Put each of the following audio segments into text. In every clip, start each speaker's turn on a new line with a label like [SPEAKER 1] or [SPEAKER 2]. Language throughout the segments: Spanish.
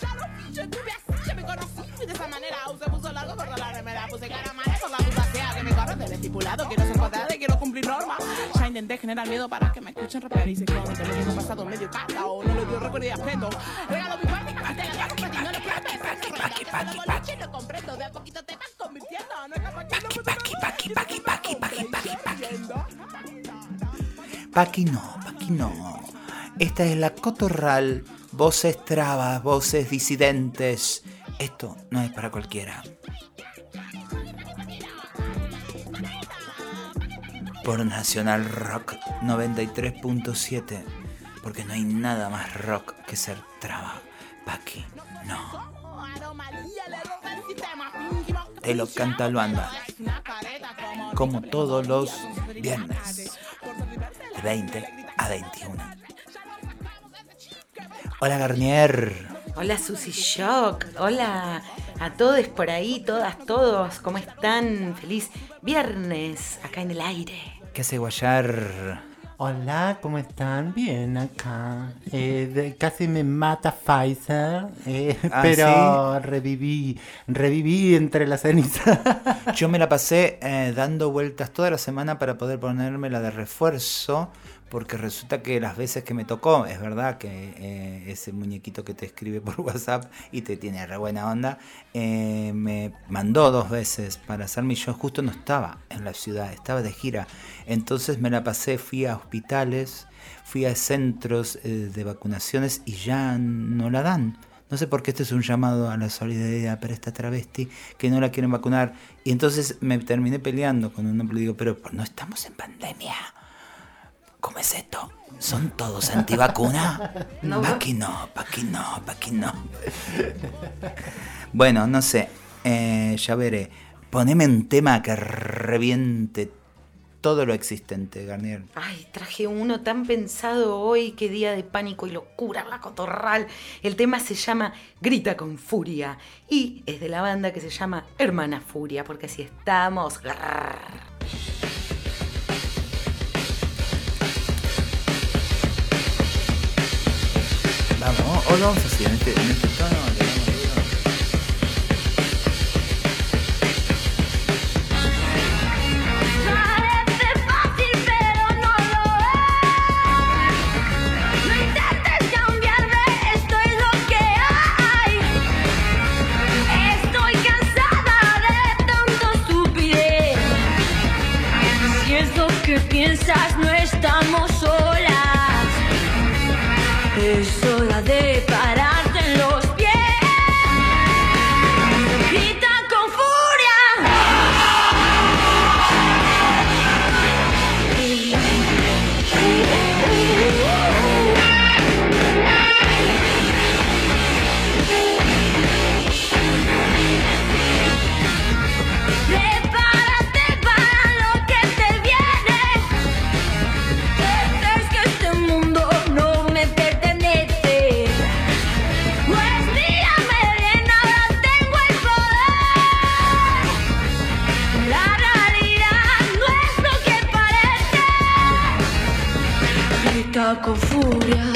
[SPEAKER 1] Ya lo vi, yo estuve así, ya me conocí de esa manera. Usé puso largo por la remera, puse cara mala por la puta sea que me corren del estipulado. Quiero ser cuadrada y quiero cumplir normas. Ya intenté generar miedo para que me escuchen rapear y se que lo mismo pasado medio o no le dio recuerdo y aspecto. Regalo mi y me quité la para ti, no lo quiero pensar. Lo comprendo, de a poquito te vas convirtiendo. No es capaz que no me
[SPEAKER 2] Paqui, paqui, paqui, paqui, paqui, paqui, paqui. Paqui no, Paqui no. Esta es la cotorral. Voces trabas, voces disidentes. Esto no es para cualquiera. Por Nacional Rock 93.7. Porque no hay nada más rock que ser traba. Paqui, no. Te lo canta Luanda. Como todos los viernes. De 20 a 21. Hola Garnier.
[SPEAKER 3] Hola Susy Shock, hola a todos por ahí, todas, todos, ¿cómo están? Feliz viernes acá en el aire.
[SPEAKER 2] ¿Qué hace Guayar?
[SPEAKER 4] Hola, ¿cómo están? Bien, acá. Eh, de- casi me mata Pfizer, eh,
[SPEAKER 2] ¿Ah,
[SPEAKER 4] pero reviví, reviví entre las cenizas.
[SPEAKER 2] Yo me la pasé eh, dando vueltas toda la semana para poder ponerme la de refuerzo, porque resulta que las veces que me tocó, es verdad que eh, ese muñequito que te escribe por WhatsApp y te tiene re buena onda, eh, me mandó dos veces para hacerme y yo justo no estaba en la ciudad, estaba de gira. Entonces me la pasé, fui a hospitales, fui a centros eh, de vacunaciones y ya no la dan. No sé por qué este es un llamado a la solidaridad para esta travesti que no la quieren vacunar. Y entonces me terminé peleando con un hombre y digo, pero no estamos en pandemia. ¿Cómo es esto? ¿Son todos antivacuna?
[SPEAKER 3] No,
[SPEAKER 2] pa' aquí no, pa' aquí no, pa' aquí no. Bueno, no sé. eh, ya veré. Poneme un tema que reviente todo lo existente, Garnier.
[SPEAKER 3] Ay, traje uno tan pensado hoy, qué día de pánico y locura, la cotorral. El tema se llama Grita con Furia y es de la banda que se llama Hermana Furia, porque así estamos. Grrr.
[SPEAKER 2] O vamos así, en este, en este tono.
[SPEAKER 5] Parece. Grita con furia.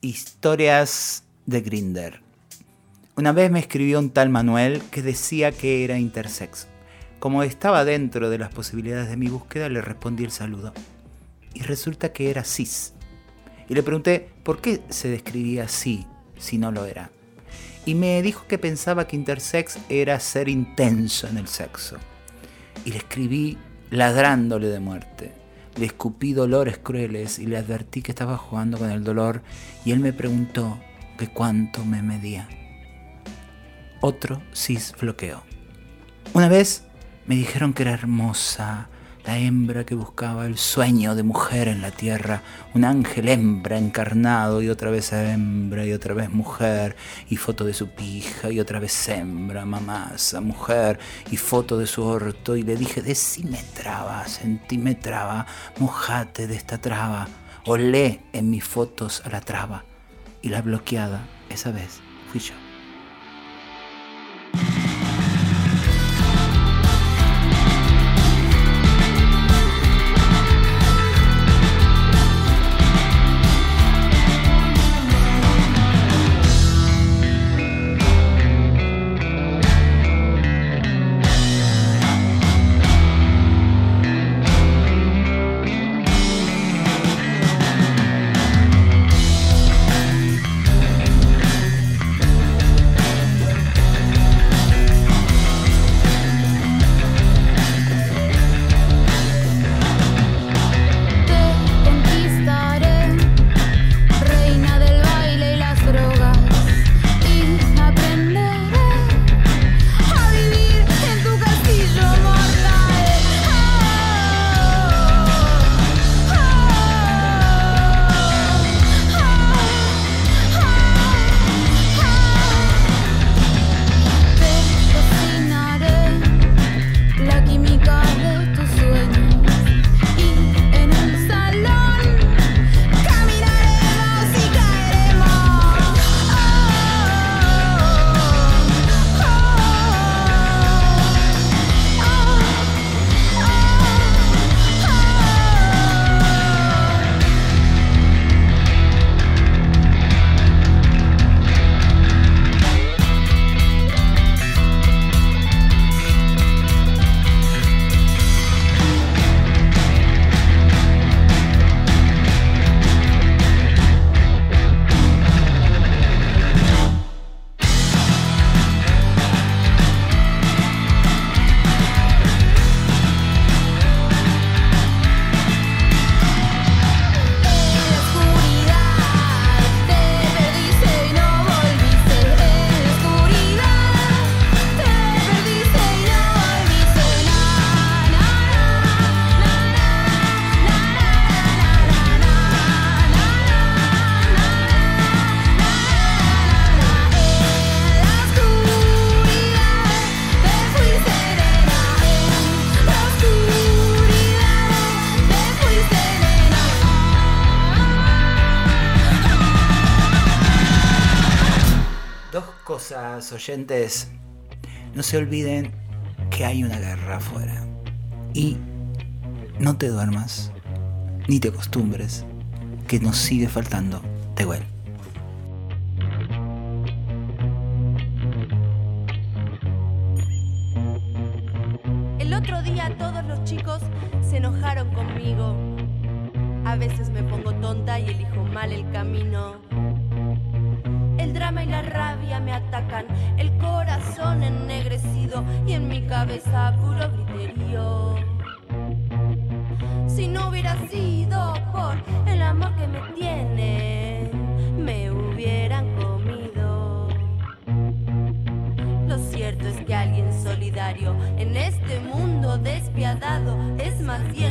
[SPEAKER 2] Historias de Grinder. Una vez me escribió un tal Manuel que decía que era intersex. Como estaba dentro de las posibilidades de mi búsqueda, le respondí el saludo. y resulta que era cis. Y le pregunté por qué se describía así si no lo era. Y me dijo que pensaba que intersex era ser intenso en el sexo. Y le escribí ladrándole de muerte. Le escupí dolores crueles y le advertí que estaba jugando con el dolor y él me preguntó que cuánto me medía. Otro cis bloqueó. Una vez me dijeron que era hermosa, la hembra que buscaba el sueño de mujer en la tierra, un ángel hembra encarnado y otra vez hembra y otra vez mujer, y foto de su pija y otra vez hembra, mamasa, mujer, y foto de su orto, y le dije, decime traba, sentime traba, mojate de esta traba, olé en mis fotos a la traba, y la bloqueada, esa vez, fui yo. Se olviden que hay una guerra afuera. Y no te duermas, ni te acostumbres, que nos sigue faltando Tehuel.
[SPEAKER 6] El otro día todos los chicos se enojaron conmigo. A veces me pongo tonta y elijo mal el camino. El drama y la rabia me atacan, cabeza puro griterío. Si no hubiera sido por el amor que me tiene, me hubieran comido. Lo cierto es que alguien solidario en este mundo despiadado es más bien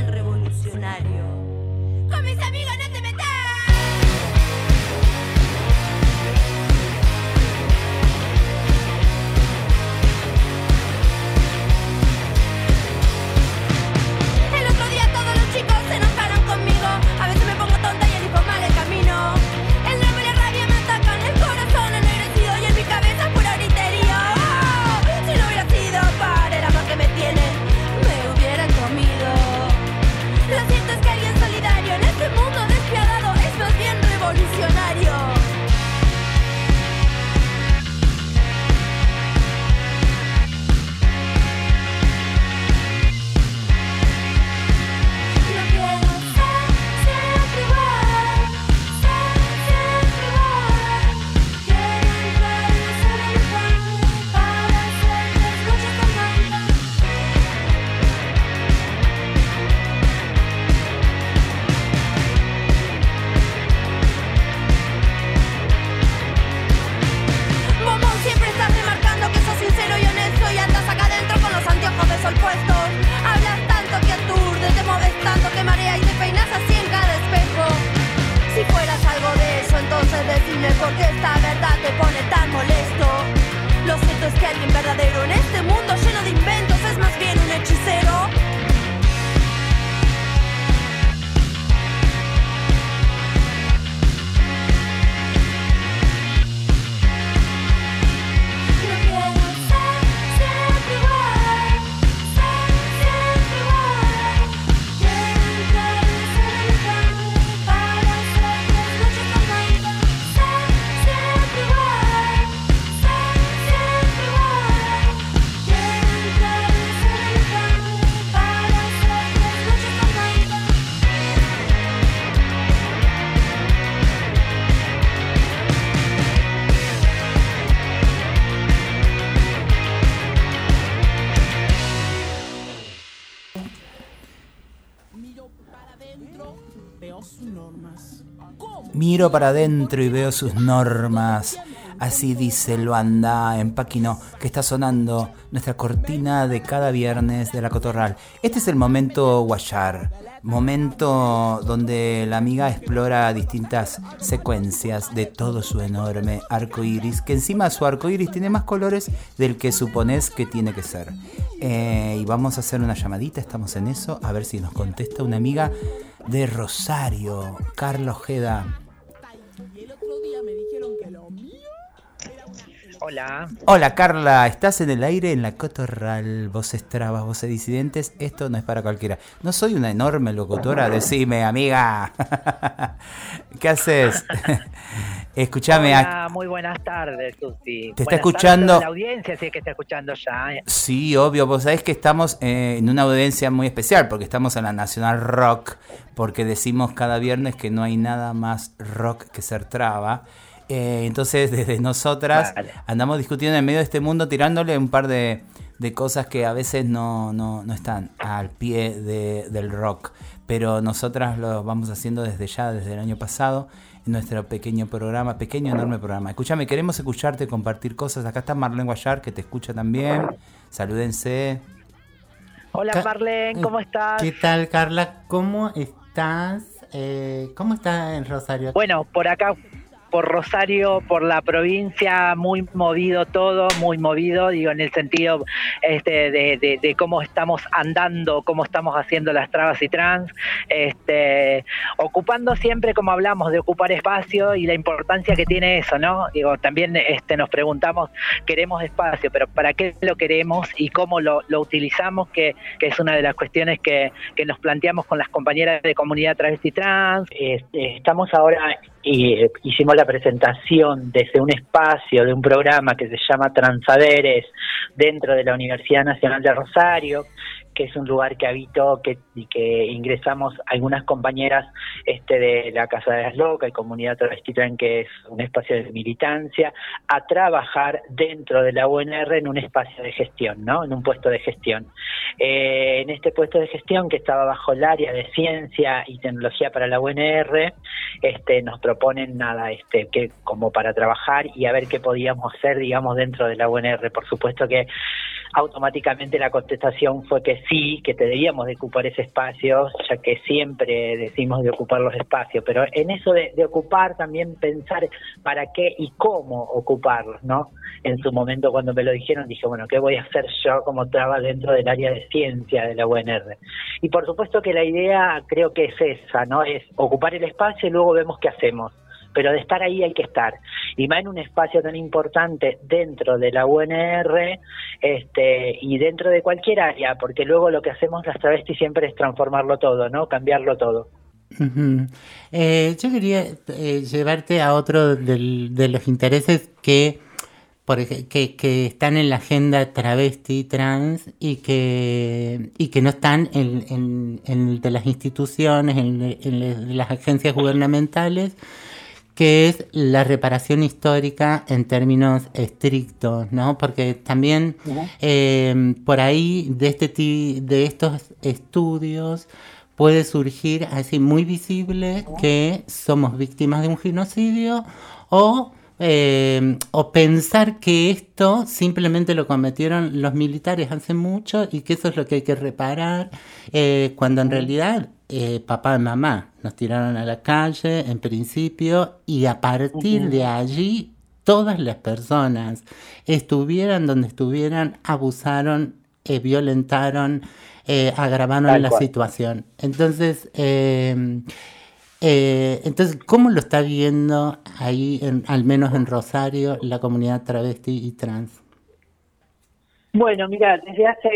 [SPEAKER 2] Miro para adentro y veo sus normas. Así dice Luanda en Paquino, que está sonando nuestra cortina de cada viernes de la Cotorral. Este es el momento Guayar, momento donde la amiga explora distintas secuencias de todo su enorme arco iris, que encima su arco iris tiene más colores del que supones que tiene que ser. Eh, y vamos a hacer una llamadita, estamos en eso, a ver si nos contesta una amiga de Rosario, Carlos Ojeda.
[SPEAKER 1] Día me mío
[SPEAKER 7] Hola.
[SPEAKER 2] Hola Carla, estás en el aire en la Cotorral, voces trabas, voces disidentes, esto no es para cualquiera. No soy una enorme locutora, decime amiga. ¿Qué haces? Escúchame,
[SPEAKER 7] Hola, muy buenas tardes, Susi.
[SPEAKER 2] Te está
[SPEAKER 7] Buenas
[SPEAKER 2] escuchando-
[SPEAKER 7] La audiencia, sí que está escuchando ya. eh.
[SPEAKER 2] Sí, obvio, vos sabés que estamos eh, en una audiencia muy especial porque estamos en la Nacional Rock, porque decimos cada viernes que no hay nada más rock que ser traba. Eh, entonces, desde nosotras
[SPEAKER 7] Vale.
[SPEAKER 2] andamos discutiendo en medio de este mundo, tirándole un par de, de cosas que a veces no, no, no están al pie de- del rock. Pero nosotras lo vamos haciendo desde ya, desde el año pasado, en nuestro pequeño programa, pequeño, enorme programa. Escúchame, queremos escucharte, compartir cosas. Acá está Marlene Guayar, que te escucha también. Salúdense.
[SPEAKER 7] Hola,
[SPEAKER 4] Ca-
[SPEAKER 7] Marlene, ¿cómo estás?
[SPEAKER 4] ¿Qué tal, Carla? ¿Cómo estás? Eh, ¿Cómo está en Rosario?
[SPEAKER 7] Bueno, por acá, Rosario, por la provincia, muy movido todo, muy movido, digo, en el sentido este, de, cómo estamos andando, cómo estamos haciendo las trabas y trans, este, ocupando siempre, como hablamos, de ocupar espacio y la importancia que tiene eso, ¿no? Digo, también este, nos preguntamos, queremos espacio, pero ¿para qué lo queremos y cómo lo, lo utilizamos? Que, que es una de las cuestiones que, que nos planteamos con las compañeras de comunidad travesti trans.
[SPEAKER 8] Este, estamos ahora y eh, hicimos la presentación desde un espacio de un programa que se llama Transaderes dentro de la Universidad Nacional de Rosario que es un lugar que habito que, y que ingresamos algunas compañeras este, de la Casa de las Locas y Comunidad Travesti que es un espacio de militancia, a trabajar dentro de la UNR en un espacio de gestión, ¿no? en un puesto de gestión. Eh, en este puesto de gestión que estaba bajo el área de ciencia y tecnología para la UNR, este, nos proponen nada, este, que como para trabajar y a ver qué podíamos hacer, digamos, dentro de la UNR. Por supuesto que automáticamente la contestación fue que sí, que debíamos de ocupar ese espacio, ya que siempre decimos de ocupar los espacios, pero en eso de, de ocupar también pensar para qué y cómo ocuparlos, ¿no? En su momento cuando me lo dijeron dije, bueno, ¿qué voy a hacer yo como traba dentro del área de ciencia de la UNR? Y por supuesto que la idea creo que es esa, ¿no? Es ocupar el espacio y luego vemos qué hacemos pero de estar ahí hay que estar. Y más en un espacio tan importante dentro de la UNR este, y dentro de cualquier área, porque luego lo que hacemos las travestis siempre es transformarlo todo, ¿no? Cambiarlo todo.
[SPEAKER 4] Eh, yo quería eh, llevarte a otro de los intereses que, que, están en la agenda travesti trans y que, y que no están en, en, de las instituciones, en, las agencias gubernamentales, que es la reparación histórica en términos estrictos, ¿no? Porque también eh, por ahí de este ti- de estos estudios puede surgir así muy visible que somos víctimas de un genocidio o eh, o pensar que esto simplemente lo cometieron los militares hace mucho y que eso es lo que hay que reparar, eh, cuando en realidad eh, papá y mamá nos tiraron a la calle en principio y a partir de allí todas las personas estuvieran donde estuvieran, abusaron, eh, violentaron, eh, agravaron
[SPEAKER 8] Tal
[SPEAKER 4] la
[SPEAKER 8] cual.
[SPEAKER 4] situación. Entonces, eh, eh, entonces, ¿cómo lo está viendo ahí, en- al menos en Rosario, la comunidad travesti y trans?
[SPEAKER 8] Bueno, mira, desde hace,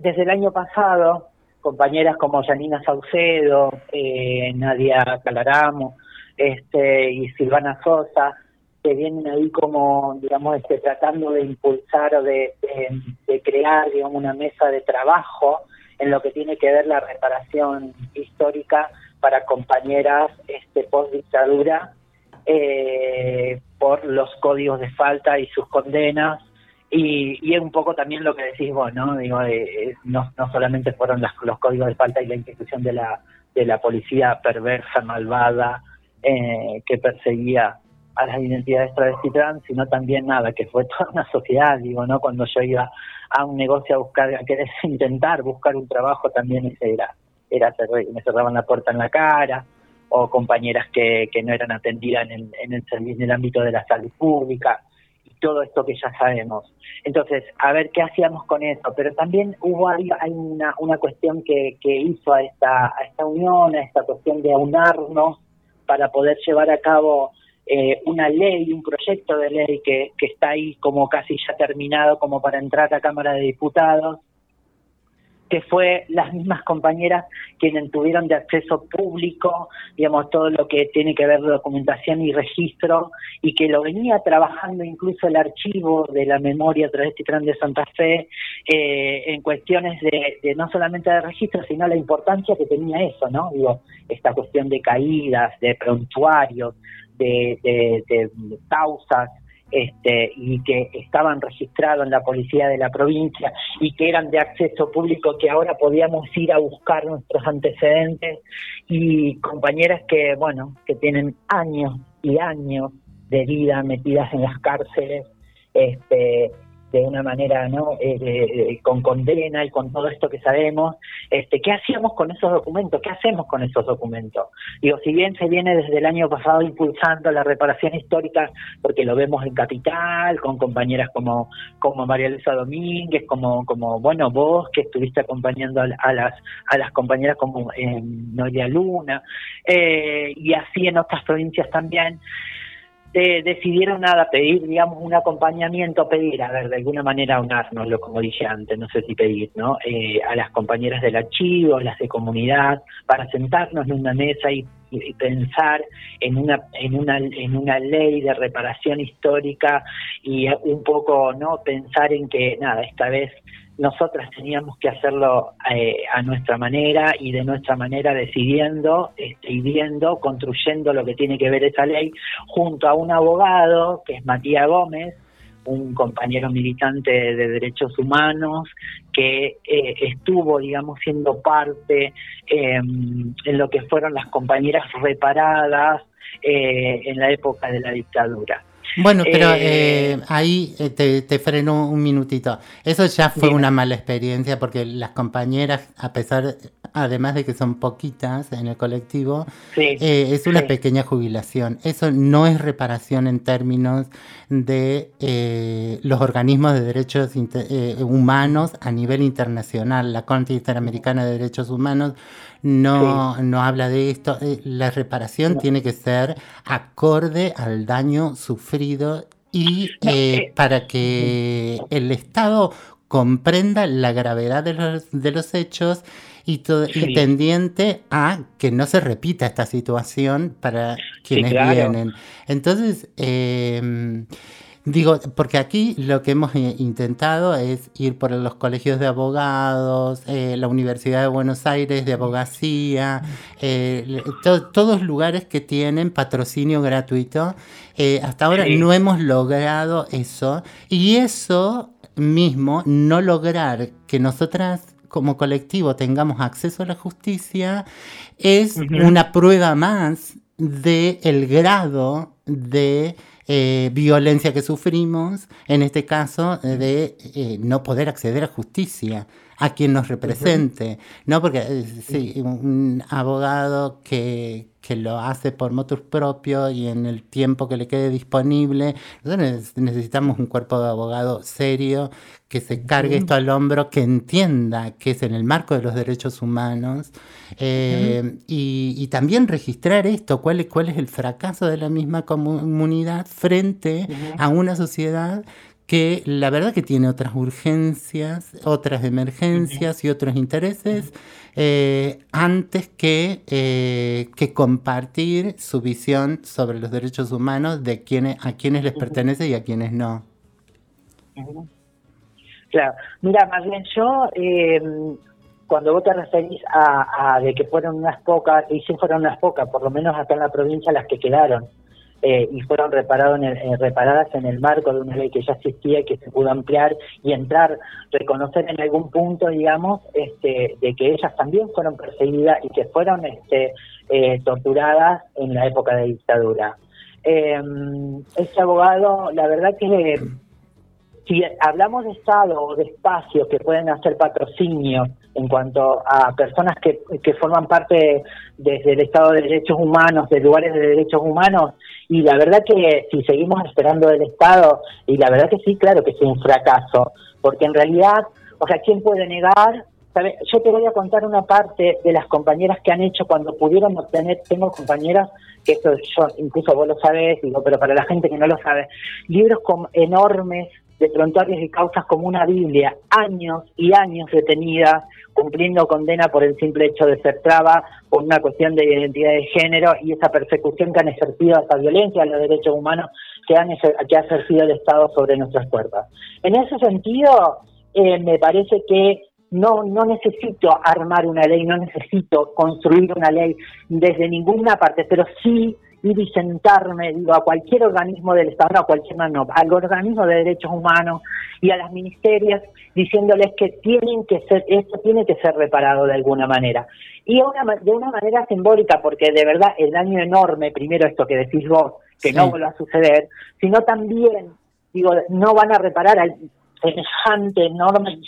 [SPEAKER 8] desde el año pasado, compañeras como Janina Saucedo, eh, Nadia Calaramo, este, y Silvana Sosa, que vienen ahí como, digamos, este, tratando de impulsar o de, de- crear, digamos, una mesa de trabajo en lo que tiene que ver la reparación histórica para compañeras este, post dictadura eh, por los códigos de falta y sus condenas y, es un poco también lo que decís vos, ¿no? Digo, eh, eh, no, no solamente fueron las- los códigos de falta y la institución de la, de la policía perversa, malvada, eh, que perseguía a las identidades travesti trans, sino también nada, que fue toda una sociedad, digo, ¿no? Cuando yo iba a un negocio a buscar, a querer intentar buscar un trabajo, también ese era, era me cerraban la puerta en la cara, o compañeras que, que no eran atendidas en el, en el en el ámbito de la salud pública, todo esto que ya sabemos. Entonces, a ver qué hacíamos con eso, pero también hubo ahí, hay una, una cuestión que, que hizo a esta, a esta unión, a esta cuestión de aunarnos para poder llevar a cabo eh, una ley, un proyecto de ley que, que está ahí como casi ya terminado, como para entrar a Cámara de Diputados, que fue las mismas compañeras quienes tuvieron de acceso público, digamos, todo lo que tiene que ver de documentación y registro, y que lo venía trabajando incluso el archivo de la memoria travesti trans de Santa Fe, eh, en cuestiones de, de no solamente de registro, sino la importancia que tenía eso, ¿no? Digo, esta cuestión de caídas, de prontuarios, de, de, de causas, este, y que estaban registrados en la policía de la provincia y que eran de acceso público, que ahora podíamos ir a buscar nuestros antecedentes y compañeras que, bueno, que tienen años y años de vida metidas en las cárceles, este, de una manera no Eh, de- con condena y con todo esto que sabemos este qué hacíamos con esos documentos qué hacemos con esos documentos digo si bien se viene desde el año pasado impulsando la reparación histórica porque lo vemos en Capital con compañeras como como María Luisa Domínguez como como bueno vos que estuviste acompañando a, a las a las compañeras como eh, Noelia Luna eh, y así en otras provincias también decidieron nada pedir, digamos, un acompañamiento, pedir, a ver, de alguna manera unárnoslo, como dije antes, no sé si pedir, ¿no? Eh, a las compañeras del archivo, las de comunidad, para sentarnos en una mesa y, y pensar en una, en una, en una ley de reparación histórica y un poco, ¿no? Pensar en que, nada, esta vez nosotras teníamos que hacerlo eh, a nuestra manera y de nuestra manera decidiendo este, y viendo, construyendo lo que tiene que ver esa ley, junto a un abogado que es Matías Gómez, un compañero militante de derechos humanos que eh, estuvo, digamos, siendo parte eh, en lo que fueron las compañeras reparadas eh, en la época de la dictadura.
[SPEAKER 4] Bueno, pero
[SPEAKER 8] Eh,
[SPEAKER 4] eh, ahí eh, te, te freno un minutito. Eso ya fue una mala experiencia porque las compañeras, a pesar, además de que son poquitas en el colectivo,
[SPEAKER 8] Sí,
[SPEAKER 4] eh, es una
[SPEAKER 8] sí.
[SPEAKER 4] pequeña jubilación. Eso no es reparación en términos de eh, los organismos de derechos eh, humanos a nivel internacional. La Corte Interamericana de Derechos Humanos no, no habla de esto. Eh, la reparación tiene que ser acorde al daño sufrido y eh,
[SPEAKER 8] eh,
[SPEAKER 4] para que el Estado comprenda la gravedad de los, de los hechos y, to- y tendiente a que no se repita esta situación para quienes
[SPEAKER 8] claro.
[SPEAKER 4] vienen. Entonces, eh, digo, porque aquí lo que hemos eh, intentado es ir por los colegios de abogados, eh, la Universidad de Buenos Aires de abogacía, eh, to- todos lugares que tienen patrocinio gratuito. Eh, hasta ahora no hemos logrado eso. Y eso mismo, no lograr que nosotras como colectivo tengamos acceso a la justicia, es una prueba más de el grado de eh, violencia que sufrimos, en este caso eh, de eh, no poder acceder a justicia a quien nos represente, ¿no? Porque eh, sí, un abogado que, que lo hace por motus propio y en el tiempo que le quede disponible, nosotros neces- necesitamos un cuerpo de abogado serio que se cargue esto al hombro, que entienda que es en el marco de los derechos humanos eh, y, y también registrar esto, cuál es, cuál es el fracaso de la misma comunidad frente a una sociedad que la verdad que tiene otras urgencias, otras emergencias y otros intereses eh, antes que, eh, que compartir su visión sobre los derechos humanos de quienes, a quienes les pertenece y a quienes no.
[SPEAKER 8] Claro, mira, más bien yo, eh, cuando vos te referís a, a de que fueron unas pocas, y sí fueron unas pocas, por lo menos acá en la provincia las que quedaron, eh, y fueron reparado en el- eh, reparadas en el marco de una ley que ya existía y que se pudo ampliar y entrar, reconocer en algún punto, digamos, este, de que ellas también fueron perseguidas y que fueron este, eh, torturadas en la época de dictadura. Eh, este abogado, la verdad que si hablamos de Estado o de espacios que pueden hacer patrocinio en cuanto a personas que, que forman parte desde el Estado de Derechos Humanos, de lugares de derechos humanos, y la verdad que si seguimos esperando del Estado, y la verdad que sí, claro que es un fracaso, porque en realidad, o sea, ¿quién puede negar? ¿Sabe? Yo te voy a contar una parte de las compañeras que han hecho cuando pudieron obtener, tengo compañeras que esto yo, incluso vos lo sabés, digo, pero para la gente que no lo sabe, libros con enormes de prontuarios y causas como una Biblia, años y años detenidas, cumpliendo condena por el simple hecho de ser traba, por una cuestión de identidad de género y esa persecución que han ejercido, esa violencia a los derechos humanos que, han que ha ejercido el Estado sobre nuestras puertas. En ese sentido, eh, me parece que no, no necesito armar una ley, no necesito construir una ley desde ninguna parte, pero sí ir y sentarme, digo, a cualquier organismo del Estado, no a cualquier no, al organismo de derechos humanos y a las ministerias, diciéndoles que tienen que ser, esto tiene que ser reparado de alguna manera. Y una de una manera simbólica, porque de verdad el daño enorme, primero esto que decís vos, que
[SPEAKER 4] Sí.
[SPEAKER 8] no vuelva a suceder, sino también, digo, no van a reparar al semejante, enorme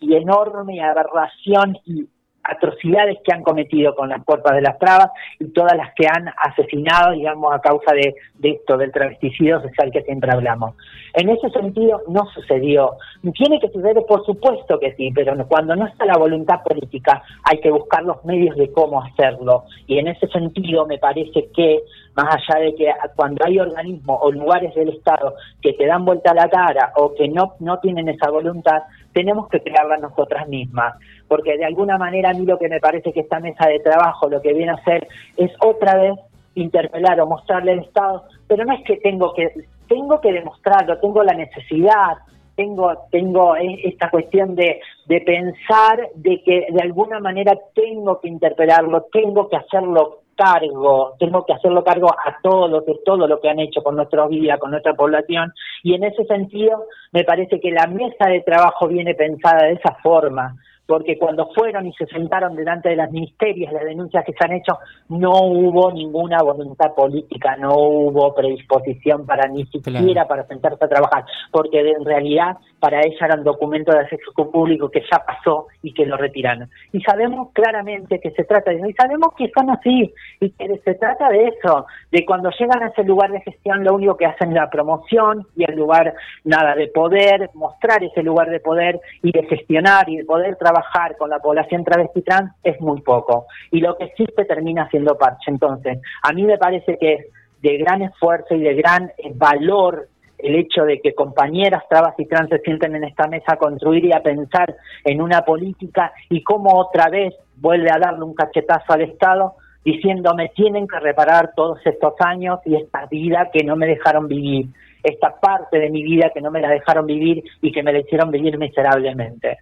[SPEAKER 8] y enorme aberración y atrocidades que han cometido con las puertas de las trabas y todas las que han asesinado, digamos, a causa de, de esto, del travesticidio social que siempre hablamos. En ese sentido, no sucedió. ¿Tiene que suceder? Por supuesto que sí, pero cuando no está la voluntad política, hay que buscar los medios de cómo hacerlo. Y en ese sentido, me parece que, más allá de que cuando hay organismos o lugares del Estado que te dan vuelta a la cara o que no, no tienen esa voluntad, tenemos que crearla nosotras mismas. Porque de alguna manera a mí lo que me parece que esta mesa de trabajo lo que viene a hacer es otra vez interpelar o mostrarle al Estado, pero no es que tengo que tengo que demostrarlo, tengo la necesidad, tengo tengo e- esta cuestión de, de pensar de que de alguna manera tengo que interpelarlo, tengo que hacerlo cargo, tengo que hacerlo cargo a todos de todo lo que han hecho con nuestra vida, con nuestra población, y en ese sentido me parece que la mesa de trabajo viene pensada de esa forma, porque cuando fueron y se sentaron delante de las ministerias, las denuncias que se han hecho, no hubo ninguna voluntad política, no hubo predisposición para ni siquiera para sentarse a trabajar, porque en realidad para ella era un documento de acceso público que ya pasó y que lo retiraron. Y sabemos claramente que se trata de eso, y sabemos que son así, y que se trata de eso, de cuando llegan a ese lugar de gestión, lo único que hacen es la promoción y el lugar, nada, de poder, mostrar ese lugar de poder y de gestionar y de poder trabajar con la población travesti trans es muy poco. Y lo que existe termina siendo parche. Entonces, a mí me parece que es de gran esfuerzo y de gran eh, valor el hecho de que compañeras trabas y trans se sienten en esta mesa a construir y a pensar en una política y cómo otra vez vuelve a darle un cachetazo al Estado diciéndome tienen que reparar todos estos años y esta vida que no me dejaron vivir, esta parte de mi vida que no me la dejaron vivir y que me la hicieron vivir miserablemente.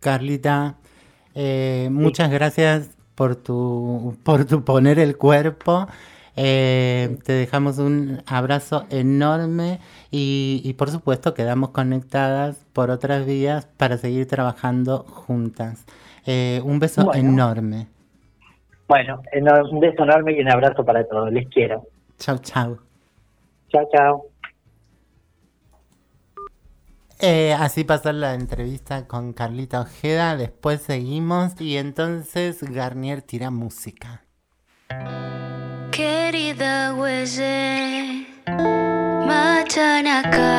[SPEAKER 4] Carlita, eh, muchas gracias por tu, por tu poner el cuerpo. Eh, te dejamos un abrazo enorme y, y por supuesto quedamos conectadas por otras vías para seguir trabajando juntas. Eh, un beso
[SPEAKER 8] Bueno.
[SPEAKER 4] enorme.
[SPEAKER 8] Bueno, eno- un beso enorme y un abrazo para todos. Les quiero.
[SPEAKER 4] Chau, chau.
[SPEAKER 8] Chao, chao.
[SPEAKER 4] Eh, así pasó la entrevista con Carlita Ojeda. Después seguimos y entonces Garnier tira música.
[SPEAKER 5] Querida huelle, Machanacay.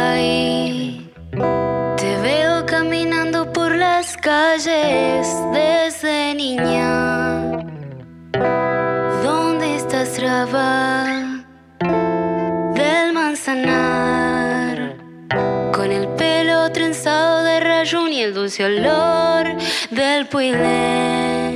[SPEAKER 5] Te veo caminando por las calles desde niña. ¿Dónde estás, Raba? Trenzado de rayón y el dulce olor del puilén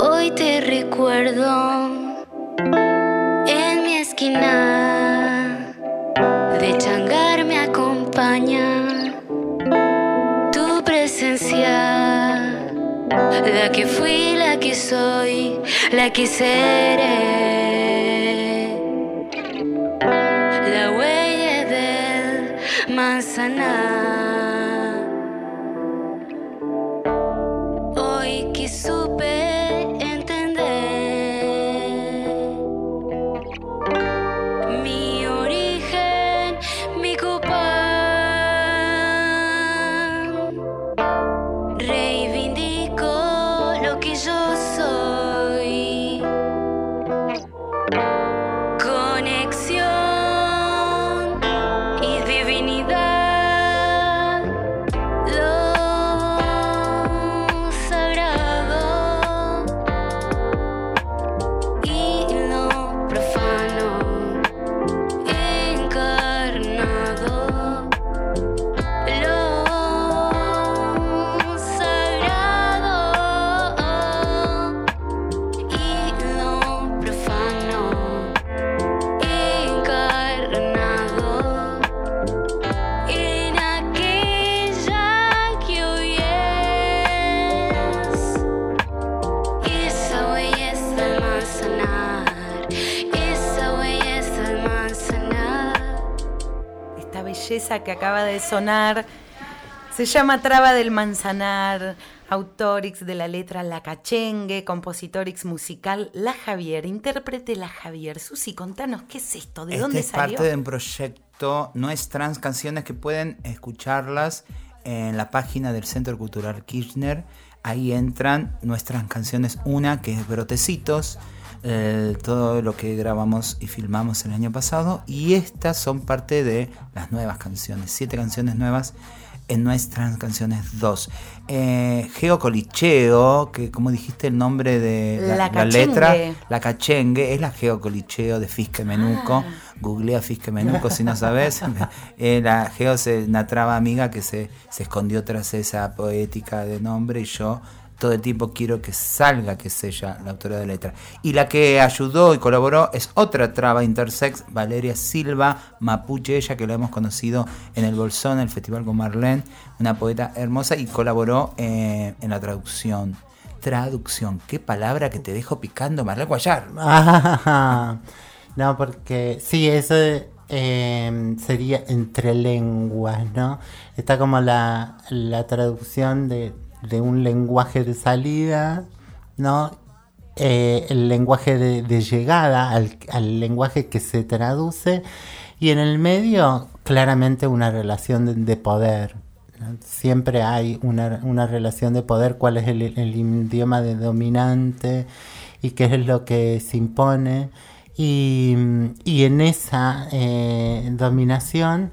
[SPEAKER 9] Hoy te recuerdo en mi esquina. De changar me acompaña tu presencia. La que fui, la que soy, la que seré. La huella del manzanar.
[SPEAKER 3] Belleza que acaba de sonar se llama Traba del Manzanar, autorix de la letra La Cachengue, compositorix musical La Javier, intérprete La Javier. Susi, contanos, ¿qué es esto? ¿De
[SPEAKER 2] este
[SPEAKER 3] dónde
[SPEAKER 2] es
[SPEAKER 3] salió?
[SPEAKER 2] parte de un proyecto No es Trans Canciones que pueden escucharlas en la página del Centro Cultural Kirchner. Ahí entran nuestras canciones, una que es Brotecitos, eh, todo lo que grabamos y filmamos el año pasado, y estas son parte de las nuevas canciones, siete canciones nuevas en nuestras canciones 2. Eh, Geocolicheo, que como dijiste el nombre de la,
[SPEAKER 3] La
[SPEAKER 2] la letra, la cachengue es la geocolicheo de Fisque Menuco. Googlea Fisque Menuco si no sabes. Eh, la geo es una traba amiga que se, se escondió tras esa poética de nombre y yo todo el tiempo quiero que salga que es ella la autora de letra. Y la que ayudó y colaboró es otra traba intersex, Valeria Silva Mapuche, ella que la hemos conocido en el Bolsón, el Festival con Marlene, una poeta hermosa y colaboró eh, en la traducción. Traducción, qué palabra que te dejo picando, Marlene Guayar.
[SPEAKER 4] No, porque sí, eso eh, sería entre lenguas, ¿no? Está como la, la traducción de, de un lenguaje de salida, ¿no? Eh, el lenguaje de, llegada al, lenguaje que se traduce y en el medio claramente una relación de, de poder. Siempre hay una, una relación de poder, cuál es el, el idioma de dominante y qué es lo que se impone. Y, y en esa eh, dominación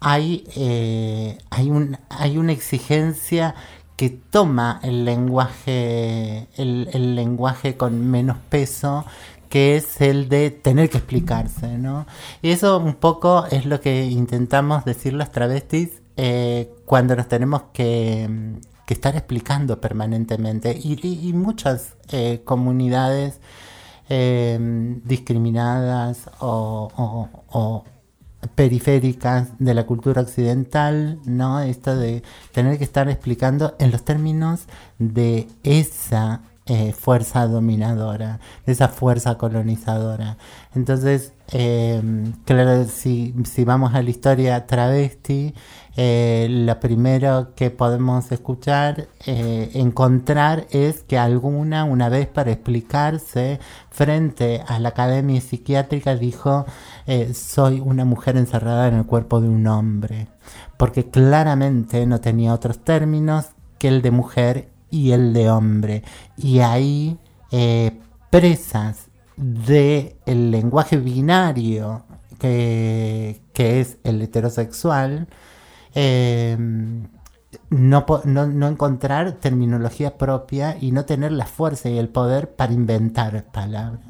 [SPEAKER 4] hay, eh, hay, un, hay una exigencia que toma el lenguaje, el, lenguaje con menos peso, que es el de tener que explicarse, ¿no? Y eso un poco es lo que intentamos decir los travestis eh, cuando nos tenemos que, que estar explicando permanentemente. Y, muchas eh, comunidades eh, discriminadas o periféricas de la cultura occidental, ¿no? Esto de tener que estar explicando en los términos de esa eh, fuerza dominadora, de esa fuerza colonizadora. Entonces, eh, claro, si, si vamos a la historia travesti, eh, lo primero que podemos escuchar, eh, encontrar es que alguna, una vez para explicarse frente a la academia psiquiátrica, dijo, eh, soy una mujer encerrada en el cuerpo de un hombre, porque claramente no tenía otros términos que el de mujer y el de hombre. Y ahí, eh, presas del lenguaje binario que, que es el heterosexual, eh, no, no, no encontrar terminología propia y no tener la fuerza y el poder para inventar palabras,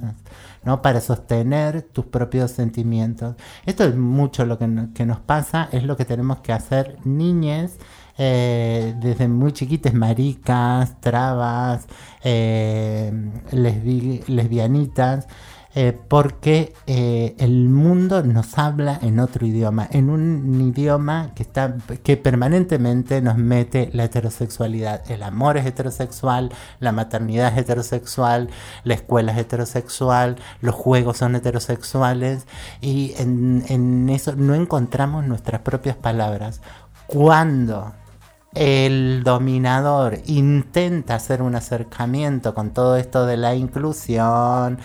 [SPEAKER 4] ¿no? para sostener tus propios sentimientos. Esto es mucho lo que, no- que nos pasa, es lo que tenemos que hacer niñes eh, desde muy chiquites, maricas, trabas, eh, lesbi- lesbianitas, eh, porque eh, el mundo nos habla en otro idioma, en un idioma que, está, que permanentemente nos mete la heterosexualidad. El amor es heterosexual, la maternidad es heterosexual, la escuela es heterosexual, los juegos son heterosexuales y en, eso no encontramos nuestras propias palabras. Cuando el dominador intenta hacer un acercamiento con todo esto de la inclusión,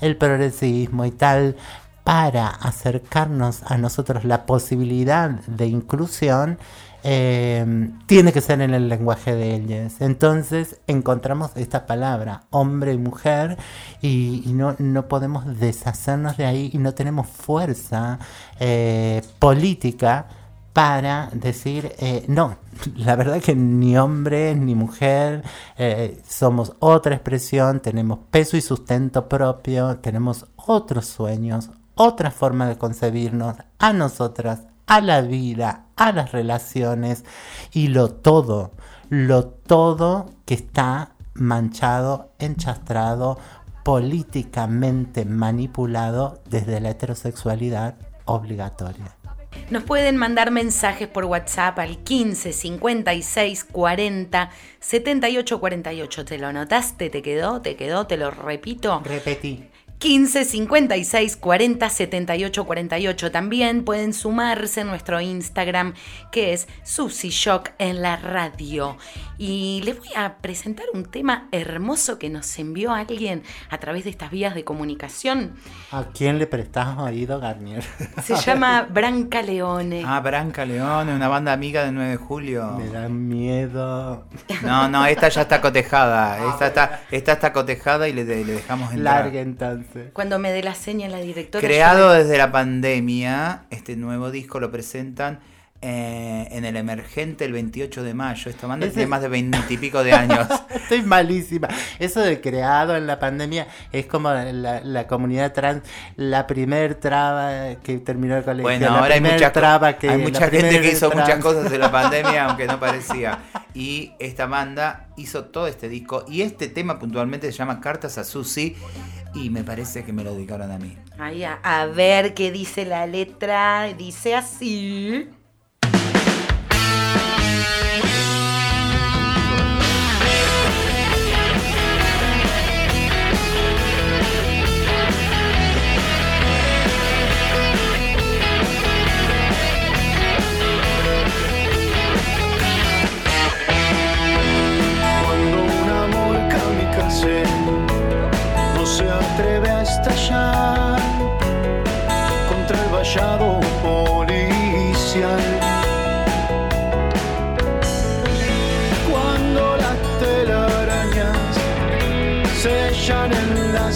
[SPEAKER 4] el progresismo y tal, para acercarnos a nosotros la posibilidad de inclusión, eh, tiene que ser en el lenguaje de ellos. Entonces encontramos esta palabra, hombre y mujer, y, no, no podemos deshacernos de ahí y no tenemos fuerza eh, política para decir, eh, no, la verdad que ni hombre ni mujer, eh, somos otra expresión, tenemos peso y sustento propio, tenemos otros sueños, otra forma de concebirnos a nosotras, a la vida, a las relaciones y lo todo, lo todo que está manchado, enchastrado, políticamente manipulado desde la heterosexualidad obligatoria.
[SPEAKER 3] Nos pueden mandar mensajes por WhatsApp al 15 56 40 78 48. ¿Te lo anotaste? ¿Te quedó? ¿Te quedó? ¿Te lo repito?
[SPEAKER 4] Repetí.
[SPEAKER 3] 15 56 40 78 48. También pueden sumarse a nuestro Instagram que es Susi Shock en la radio. Y les voy a presentar un tema hermoso que nos envió alguien a través de estas vías de comunicación.
[SPEAKER 4] ¿A quién le prestás oído, Garnier?
[SPEAKER 3] Se llama Branca Leone.
[SPEAKER 2] Ah, Branca Leone, una banda amiga del 9 de julio.
[SPEAKER 4] Me da miedo.
[SPEAKER 2] No, no, esta ya está cotejada. Esta está, esta está cotejada y le, le dejamos entrar.
[SPEAKER 4] Larga entonces.
[SPEAKER 3] Cuando me dé la seña la directora.
[SPEAKER 2] Creado
[SPEAKER 3] yo-
[SPEAKER 2] desde la pandemia, este nuevo disco lo presentan eh, en el Emergente el 28 de mayo. Esta banda
[SPEAKER 4] Ese-
[SPEAKER 2] tiene más de 20 y pico de años.
[SPEAKER 4] Estoy malísima. Eso de creado en la pandemia es como la, la comunidad trans, la primer traba que terminó el colegio.
[SPEAKER 2] Bueno,
[SPEAKER 4] la
[SPEAKER 2] ahora hay mucha,
[SPEAKER 4] traba que
[SPEAKER 2] hay mucha gente que hizo
[SPEAKER 4] trans.
[SPEAKER 2] muchas cosas en la pandemia, aunque no parecía. Y esta banda hizo todo este disco. Y este tema puntualmente se llama Cartas a Susi. Y me parece que me lo dedicaron a mí.
[SPEAKER 3] Ay, a, a ver qué dice la letra. Dice así.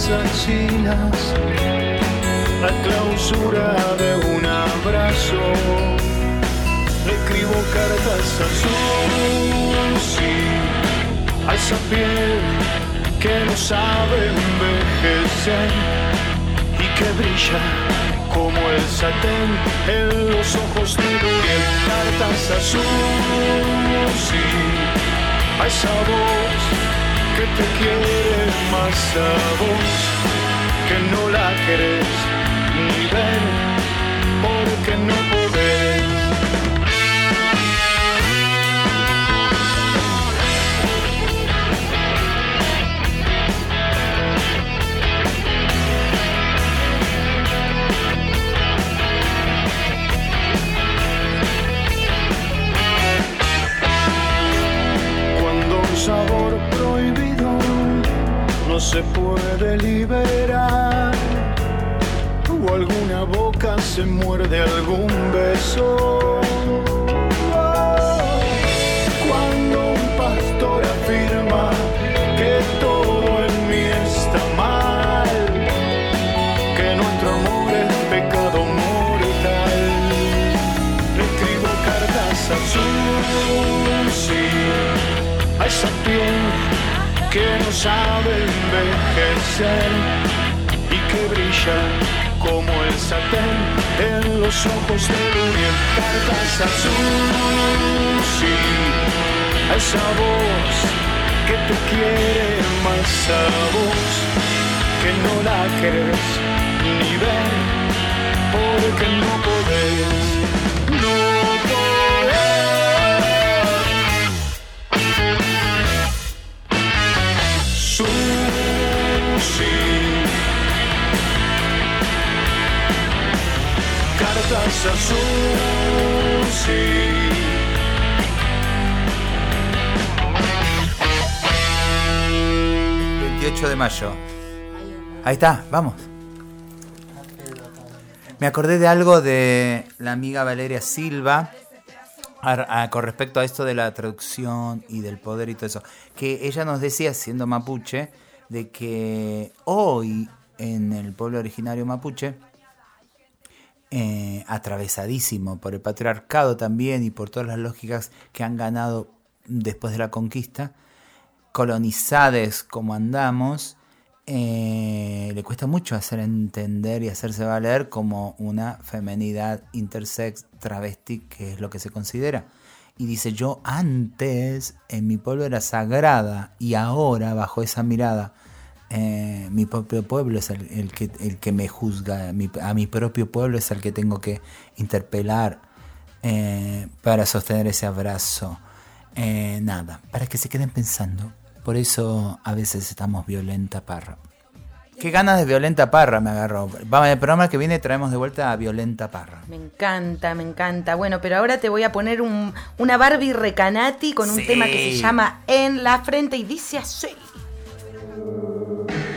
[SPEAKER 10] Las axilas, la clausura de un abrazo. Escribo cartas a Susi, a esa piel que no sabe envejecer y que brilla como el satén en los ojos de Gabriel. Cartas a Susi, a esa voz que te quiere más a vos, que no la querés ni ver porque no se puede liberar, o alguna boca se muerde algún beso. Cuando un pastor afirma que todo en mí está mal, que nuestro amor es pecado mortal. Le escribo cartas a Susi, a esa piel que no sabe envejecer y que brilla como el satén en los ojos de Luriel. Cartas a Susi, a esa voz que te quiere más a vos, que no la querés ni ver, porque no podés, cartas a Susi.
[SPEAKER 2] 28 de mayo. Ahí está, vamos. Me acordé de algo de la amiga Valeria Silva con respecto a esto de la traducción y del poder y todo eso. Que ella nos decía, siendo mapuche, de que hoy en el pueblo originario mapuche, eh, atravesadísimo por el patriarcado también y por todas las lógicas que han ganado después de la conquista, colonizades como andamos, eh, le cuesta mucho hacer entender y hacerse valer como una femenidad intersex travesti, que es lo que se considera. Y dice, yo antes en mi pueblo era sagrada y ahora bajo esa mirada eh, mi propio pueblo es el, el que, el que me juzga, mi- a mi propio pueblo es el que tengo que interpelar eh, para sostener ese abrazo. Eh, nada, para que se queden pensando. Por eso a veces estamos violenta parra. Qué ganas de violenta parra me agarró. Vamos, en el programa que viene traemos de vuelta a violenta parra.
[SPEAKER 3] Me encanta, me encanta. Bueno, pero ahora te voy a poner un- una Barbie Recanati con un
[SPEAKER 2] Sí.
[SPEAKER 3] tema que se llama En la frente y dice así.
[SPEAKER 11] thank you.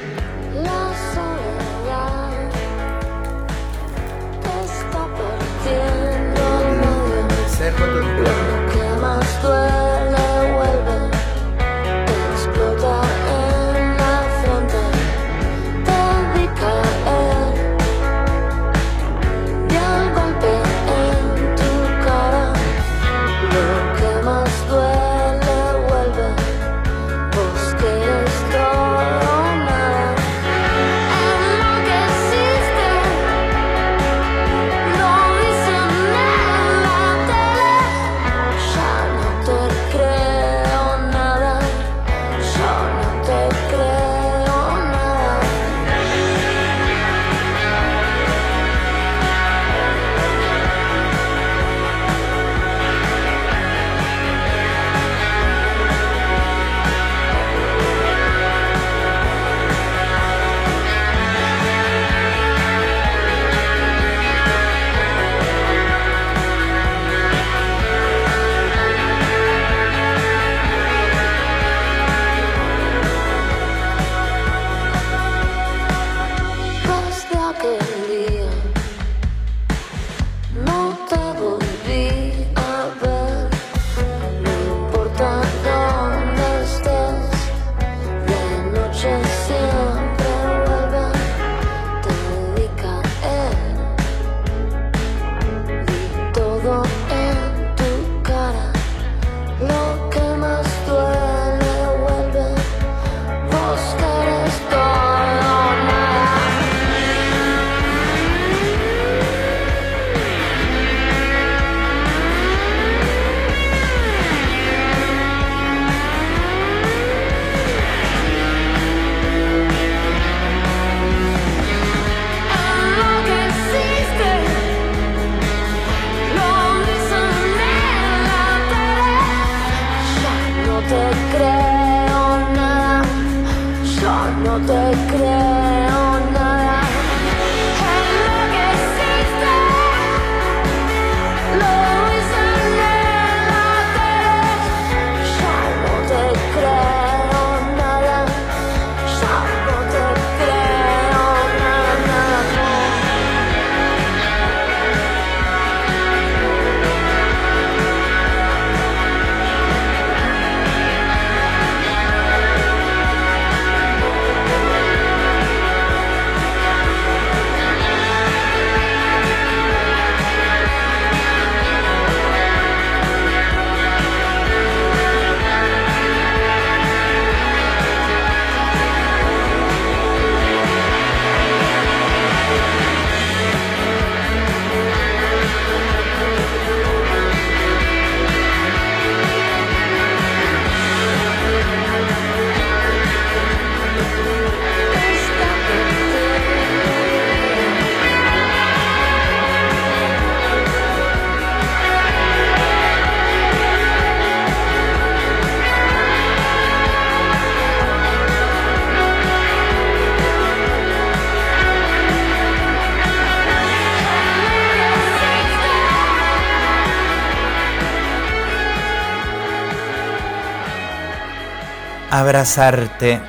[SPEAKER 2] Abrazarte.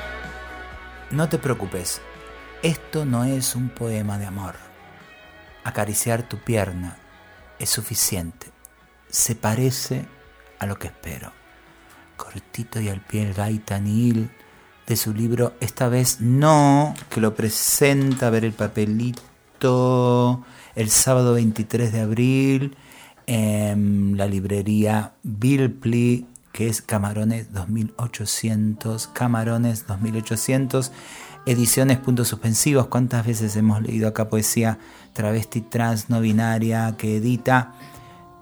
[SPEAKER 2] No te preocupes, esto no es un poema de amor. Acariciar tu pierna es suficiente. Se parece a lo que espero. Cortito y al pie el gaitanil de su libro Esta vez no, que lo presenta a ver el papelito el sábado 23 de abril en la librería Bilpli, que es Camarones 2800, Camarones 2800, ediciones puntos suspensivos. ¿Cuántas veces hemos leído acá poesía travesti trans no binaria que edita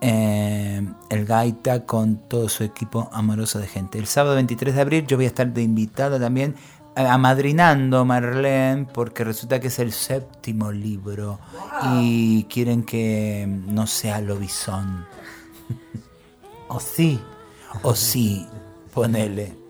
[SPEAKER 2] eh, el Gaita con todo su equipo amoroso de gente? El sábado 23 de abril yo voy a estar de invitada también eh, amadrinando Marlene porque resulta que es el séptimo libro y quieren que no sea lobizón. o sí, o sí, ponele.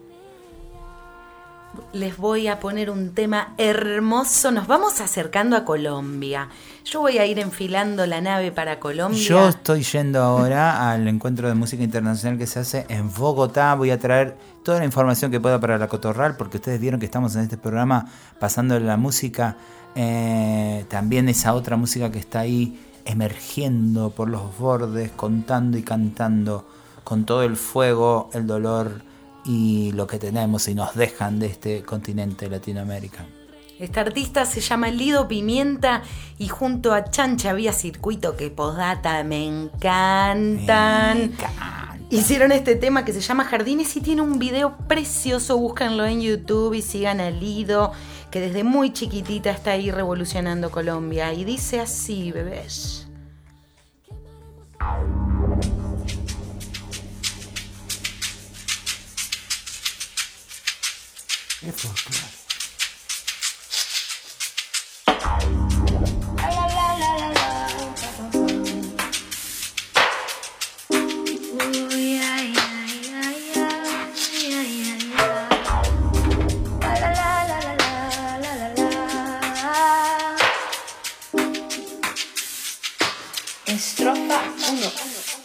[SPEAKER 3] Les voy a poner un tema hermoso. Nos vamos acercando a Colombia. Yo voy a ir enfilando la nave para Colombia.
[SPEAKER 2] Yo estoy yendo ahora al encuentro de música internacional que se hace en Bogotá. Voy a traer toda la información que pueda para la Cotorral, porque ustedes vieron que estamos en este programa pasando la música, eh, también esa otra música que está ahí emergiendo por los bordes, contando y cantando con todo el fuego, el dolor y lo que tenemos y nos dejan de este continente Latinoamérica.
[SPEAKER 3] Esta artista se llama Lido Pimienta y junto a Chancha había circuito que posdata me encantan. Hicieron este tema que se llama Jardines y tiene un video precioso. Búscanlo en YouTube y sigan a Lido, que desde muy chiquitita está ahí revolucionando Colombia. Y dice así, bebés.
[SPEAKER 5] Estrofa 1.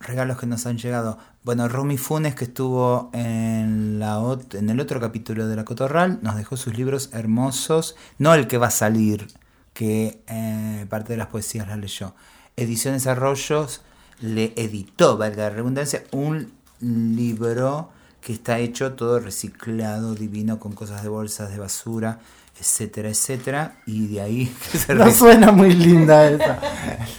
[SPEAKER 2] Regalos que nos han llegado. Bueno, Rumi Funes, que estuvo en, la en el otro capítulo de La Cotorral, nos dejó sus libros hermosos. No el que va a salir, que eh, parte de las poesías las leyó. Ediciones Arroyos le editó, valga la redundancia, un libro que está hecho todo reciclado, divino, con cosas de bolsas de basura, etcétera, etcétera. Y de ahí que se
[SPEAKER 4] No
[SPEAKER 2] re-
[SPEAKER 4] suena muy linda esa.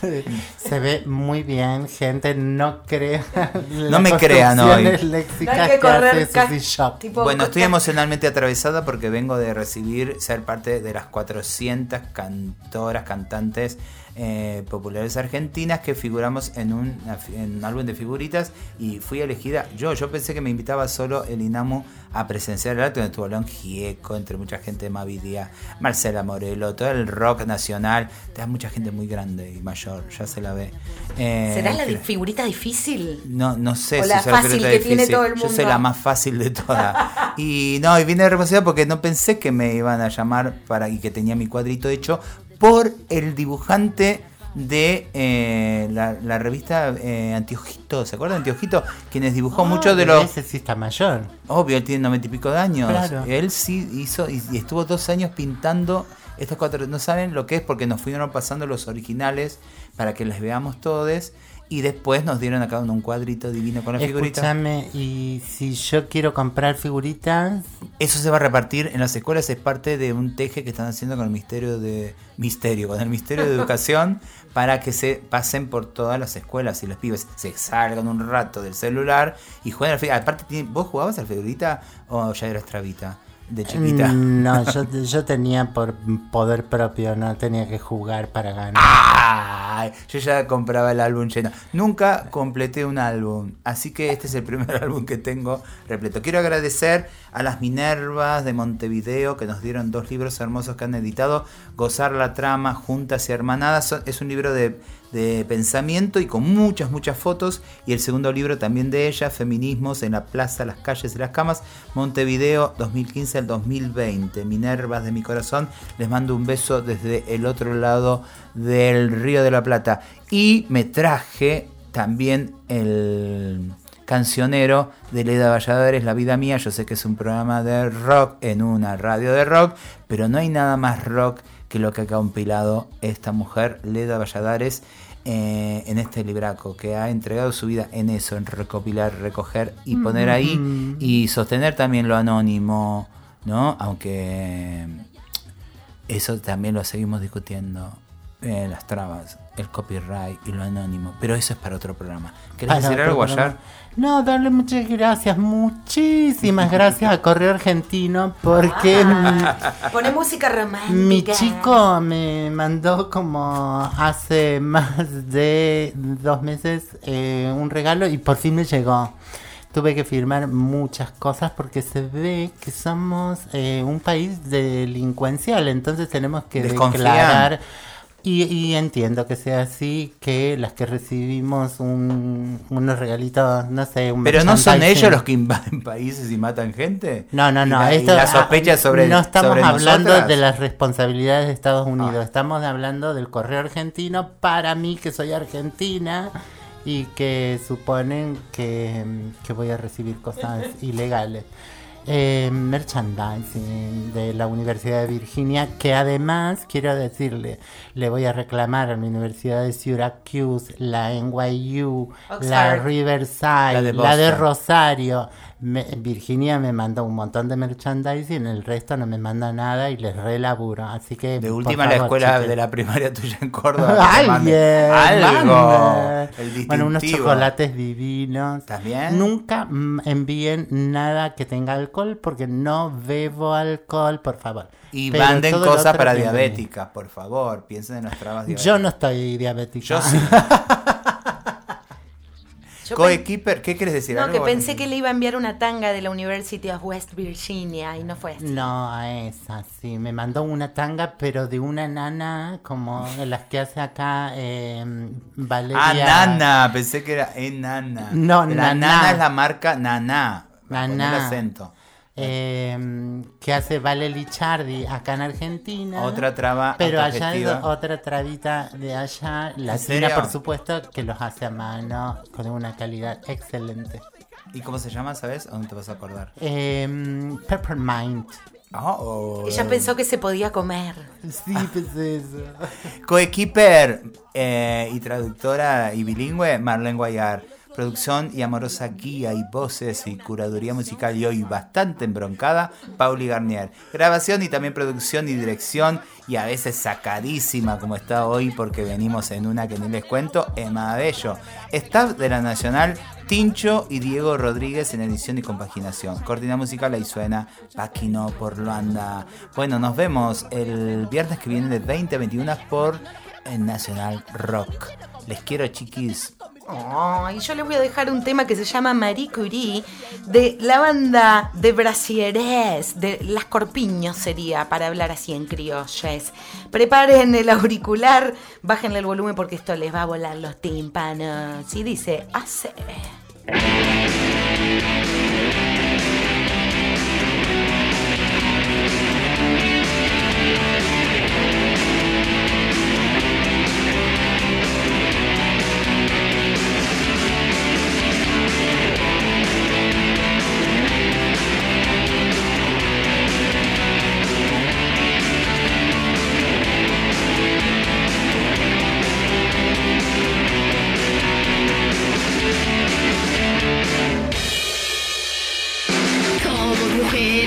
[SPEAKER 4] Se ve muy bien, gente. No crean.
[SPEAKER 2] No me crean hoy.
[SPEAKER 3] No hay que
[SPEAKER 4] que,
[SPEAKER 3] correr
[SPEAKER 4] hace
[SPEAKER 3] ca-
[SPEAKER 4] Suzy Shop.
[SPEAKER 3] tipo-
[SPEAKER 2] Bueno, estoy emocionalmente atravesada porque vengo de recibir, ser parte de las 400 cantoras, cantantes eh, populares argentinas que figuramos en un, en un álbum de figuritas y fui elegida yo. Yo pensé que me invitaba solo el INAMU a presenciar el acto donde estuvo León Gieco, entre mucha gente, Mavi Díaz, Marcela Morelo, todo el rock nacional. Te da mucha gente muy grande y mayor, ya se la ve. Eh,
[SPEAKER 3] ¿Será la figurita difícil?
[SPEAKER 2] no, no sé
[SPEAKER 3] O
[SPEAKER 2] si
[SPEAKER 3] la
[SPEAKER 2] la
[SPEAKER 3] fácil que tiene
[SPEAKER 2] difícil.
[SPEAKER 3] todo el
[SPEAKER 2] Yo soy
[SPEAKER 3] mundo.
[SPEAKER 2] la más fácil de todas. y no, y vine remocionada porque no pensé que me iban a llamar para y que tenía mi cuadrito hecho por el dibujante de eh, la, la revista eh, Antiojito. ¿Se acuerdan de Antiojito? Quienes dibujó mucho de los.
[SPEAKER 4] Ese sí está mayor.
[SPEAKER 2] Obvio, él tiene noventa y pico de años.
[SPEAKER 4] Claro.
[SPEAKER 2] Él sí hizo y, y estuvo dos años pintando estos cuatro. No saben lo que es porque nos fueron pasando los originales para que les veamos todos. Y después nos dieron a cada uno un cuadrito divino con las figuritas.
[SPEAKER 4] Escúchame, y si yo quiero comprar figuritas,
[SPEAKER 2] Eso se va a repartir en las escuelas, es parte de un teje que están haciendo con el Ministerio de Misterio, con el Ministerio de Educación, para que se pasen por todas las escuelas y los pibes se salgan un rato del celular y jueguen al figurita. Aparte, ¿vos jugabas al figurita o ya eras trabita de chiquita?
[SPEAKER 4] Mm, No, yo, yo tenía por poder propio, no tenía que jugar para ganar.
[SPEAKER 2] Yo ya compraba el álbum lleno. Nunca completé un álbum, así que este es el primer álbum que tengo repleto. Quiero agradecer a las Minervas de Montevideo que nos dieron dos libros hermosos que han editado. Gozar la trama, Juntas y Hermanadas. Es un libro de, de pensamiento y con muchas, muchas fotos. Y el segundo libro también de ella, Feminismos en la Plaza, las calles y las camas. Montevideo 2015 al 2020. Minervas de mi corazón. Les mando un beso desde el otro lado del Río de la Plata. Y me traje también el cancionero de Leda Valladares, La Vida Mía. Yo sé que es un programa de rock en una radio de rock, pero no hay nada más rock que lo que ha compilado esta mujer, Leda Valladares, eh, en este libraco, que ha entregado su vida en eso, en recopilar, recoger y poner ahí y sostener también lo anónimo, ¿no? Aunque eso también lo seguimos discutiendo. eh, las trabas, el copyright y lo anónimo. Pero eso es para otro programa. ¿Querés
[SPEAKER 4] Para
[SPEAKER 2] decir algo. Ayar?
[SPEAKER 4] No, darle muchas gracias, muchísimas gracias a Correo Argentino porque
[SPEAKER 3] Ah, Pone música romántica.
[SPEAKER 4] mi chico me mandó como hace más de dos meses eh, un regalo y por fin me llegó. Tuve que firmar muchas cosas porque se ve que somos eh, un país delincuencial, entonces tenemos que
[SPEAKER 2] Desconfían.
[SPEAKER 4] declarar. Y, y entiendo que sea así, que las que recibimos un- unos regalitos, no sé, un
[SPEAKER 2] Pero no son ellos los que invaden países y matan gente.
[SPEAKER 4] No, no, no.
[SPEAKER 2] la, y
[SPEAKER 4] esto-
[SPEAKER 2] la sospecha sobre
[SPEAKER 4] No estamos
[SPEAKER 2] sobre
[SPEAKER 4] hablando
[SPEAKER 2] nosotras.
[SPEAKER 4] de las responsabilidades de Estados Unidos.
[SPEAKER 2] Ah.
[SPEAKER 4] Estamos hablando del correo argentino para mí, que soy argentina y que suponen que, que voy a recibir cosas ilegales. Eh, merchandising de la Universidad de Virginia, que además quiero decirle, le voy a reclamar a la Universidad de Syracuse, la NYU, la. Riverside,
[SPEAKER 2] La de
[SPEAKER 4] la de
[SPEAKER 2] Boston.
[SPEAKER 4] Rosario. Me- Virginia me mandó un montón de merchandising, el resto no me manda nada y les relaburo. Así que.
[SPEAKER 2] De última, la escuela de la primaria tuya en Córdoba.
[SPEAKER 4] Alguien,
[SPEAKER 2] Algo. El
[SPEAKER 4] Bueno, unos chocolates divinos.
[SPEAKER 2] ¿También?
[SPEAKER 4] Nunca mm, envíen nada que tenga alcohol porque no bebo alcohol, por favor.
[SPEAKER 2] Y
[SPEAKER 4] Pero
[SPEAKER 2] manden cosas para diabéticas, por favor. Piensen en las trabas diabéticas.
[SPEAKER 4] Yo no estoy diabética.
[SPEAKER 2] Yo sí. Coequiper, ¿qué quieres decir?
[SPEAKER 3] No,
[SPEAKER 2] ¿Algo?
[SPEAKER 3] que pensé que le iba a enviar una tanga de la University of West Virginia y no fue así.
[SPEAKER 4] No, a esa, sí. Me mandó una tanga, pero de una nana como las que hace acá eh, Valeria.
[SPEAKER 2] Ah, Nana. Pensé que era enana.
[SPEAKER 4] No,
[SPEAKER 2] La
[SPEAKER 4] Naná.
[SPEAKER 2] Nana es la marca Nana.
[SPEAKER 4] Naná.
[SPEAKER 2] Naná. el acento.
[SPEAKER 4] Eh, que hace Vale Lichardi acá en Argentina.
[SPEAKER 2] Otra traba
[SPEAKER 4] Pero allá do- otra trabita de allá, latina por supuesto, que los hace a mano con una calidad excelente.
[SPEAKER 2] ¿Y cómo se llama, sabes? ¿O no te vas a acordar?
[SPEAKER 4] Eh, Peppermint.
[SPEAKER 2] Oh,
[SPEAKER 3] Ella pensó que se podía comer.
[SPEAKER 4] Sí, pensé eso.
[SPEAKER 2] Coequiper eh, y traductora y bilingüe, Marlene Guayar. Producción y amorosa guía y voces y curaduría musical y hoy bastante embroncada, Pauli Garnier. Grabación y también producción y dirección y a veces sacadísima como está hoy porque venimos en una que ni les cuento, Emma Bello. Staff de la Nacional, Tincho y Diego Rodríguez en edición y compaginación. Cortina musical ahí suena Paquino por Luanda. Bueno, nos vemos el viernes que viene de 20 a 21 por en Nacional Rock. Les quiero chiquis.
[SPEAKER 3] Y yo les voy a dejar un tema que se llama Marie Curie de la banda de Brasieres, de Las Corpiños sería, para hablar así en criolles. Preparen el auricular, bájenle el volumen porque esto les va a volar los tímpanos. Y dice, hace.
[SPEAKER 5] Somos